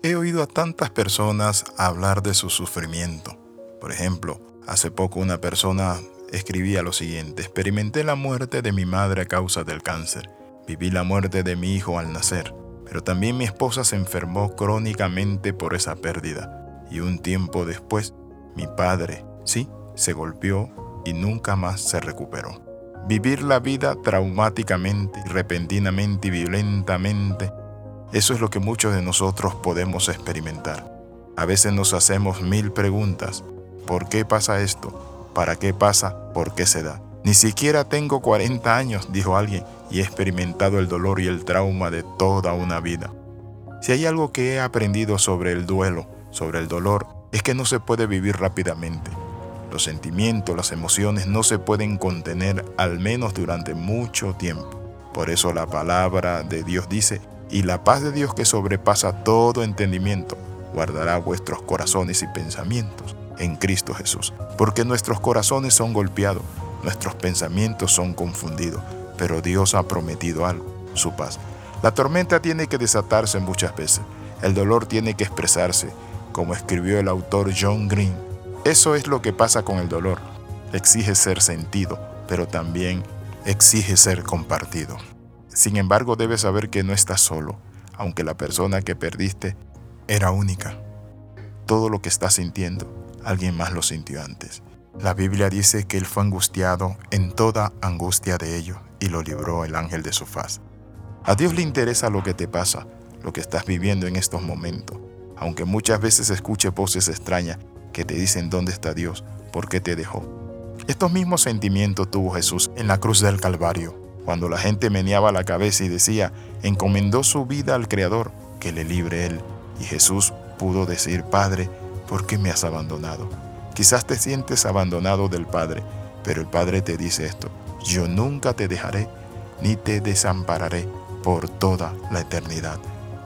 He oído a tantas personas hablar de su sufrimiento. Por ejemplo, hace poco una persona escribía lo siguiente, experimenté la muerte de mi madre a causa del cáncer, viví la muerte de mi hijo al nacer, pero también mi esposa se enfermó crónicamente por esa pérdida y un tiempo después mi padre, sí, se golpeó y nunca más se recuperó. Vivir la vida traumáticamente, repentinamente y violentamente eso es lo que muchos de nosotros podemos experimentar. A veces nos hacemos mil preguntas. ¿Por qué pasa esto? ¿Para qué pasa? ¿Por qué se da? Ni siquiera tengo 40 años, dijo alguien, y he experimentado el dolor y el trauma de toda una vida. Si hay algo que he aprendido sobre el duelo, sobre el dolor, es que no se puede vivir rápidamente. Los sentimientos, las emociones no se pueden contener al menos durante mucho tiempo. Por eso la palabra de Dios dice, y la paz de Dios que sobrepasa todo entendimiento guardará vuestros corazones y pensamientos en Cristo Jesús. Porque nuestros corazones son golpeados, nuestros pensamientos son confundidos, pero Dios ha prometido algo, su paz. La tormenta tiene que desatarse muchas veces, el dolor tiene que expresarse, como escribió el autor John Green. Eso es lo que pasa con el dolor. Exige ser sentido, pero también exige ser compartido. Sin embargo, debes saber que no estás solo, aunque la persona que perdiste era única. Todo lo que estás sintiendo, alguien más lo sintió antes. La Biblia dice que él fue angustiado en toda angustia de ello y lo libró el ángel de su faz. A Dios le interesa lo que te pasa, lo que estás viviendo en estos momentos, aunque muchas veces escuche voces extrañas que te dicen dónde está Dios, por qué te dejó. Estos mismos sentimientos tuvo Jesús en la cruz del Calvario cuando la gente meneaba la cabeza y decía, encomendó su vida al Creador, que le libre Él. Y Jesús pudo decir, Padre, ¿por qué me has abandonado? Quizás te sientes abandonado del Padre, pero el Padre te dice esto, yo nunca te dejaré ni te desampararé por toda la eternidad.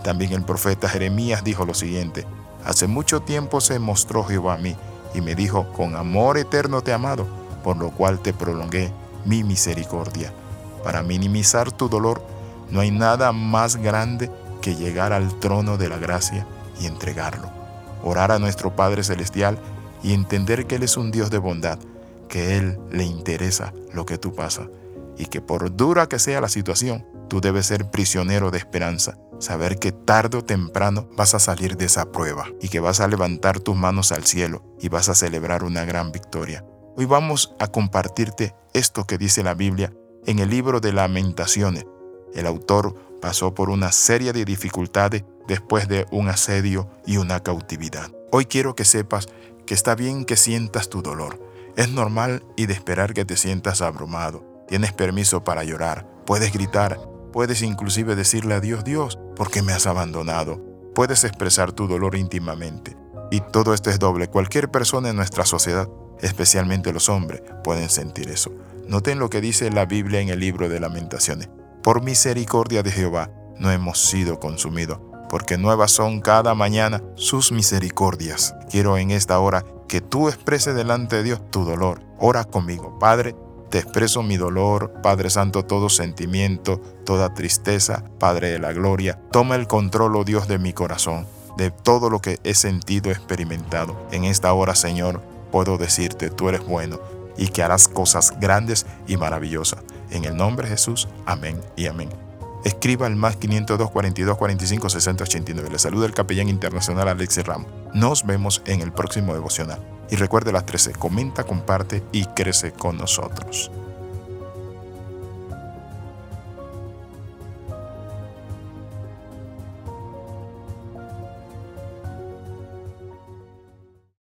También el profeta Jeremías dijo lo siguiente, hace mucho tiempo se mostró Jehová a mí y me dijo, con amor eterno te he amado, por lo cual te prolongué mi misericordia. Para minimizar tu dolor, no hay nada más grande que llegar al trono de la gracia y entregarlo. Orar a nuestro Padre Celestial y entender que Él es un Dios de bondad, que Él le interesa lo que tú pasas y que por dura que sea la situación, tú debes ser prisionero de esperanza, saber que tarde o temprano vas a salir de esa prueba y que vas a levantar tus manos al cielo y vas a celebrar una gran victoria. Hoy vamos a compartirte esto que dice la Biblia en el libro de lamentaciones. El autor pasó por una serie de dificultades después de un asedio y una cautividad. Hoy quiero que sepas que está bien que sientas tu dolor. Es normal y de esperar que te sientas abrumado. Tienes permiso para llorar, puedes gritar, puedes inclusive decirle a Dios, Dios, ¿por qué me has abandonado? Puedes expresar tu dolor íntimamente. Y todo esto es doble. Cualquier persona en nuestra sociedad, especialmente los hombres, pueden sentir eso. Noten lo que dice la Biblia en el libro de lamentaciones. Por misericordia de Jehová no hemos sido consumidos, porque nuevas son cada mañana sus misericordias. Quiero en esta hora que tú expreses delante de Dios tu dolor. Ora conmigo, Padre. Te expreso mi dolor, Padre Santo, todo sentimiento, toda tristeza, Padre de la gloria. Toma el control, oh Dios, de mi corazón, de todo lo que he sentido, experimentado. En esta hora, Señor, puedo decirte, tú eres bueno y que harás cosas grandes y maravillosas. En el nombre de Jesús, amén y amén. Escriba al más 502 42 45 60 89. Le saluda el capellán internacional Alexis Ramos. Nos vemos en el próximo devocional. Y recuerde las 13, comenta, comparte y crece con nosotros.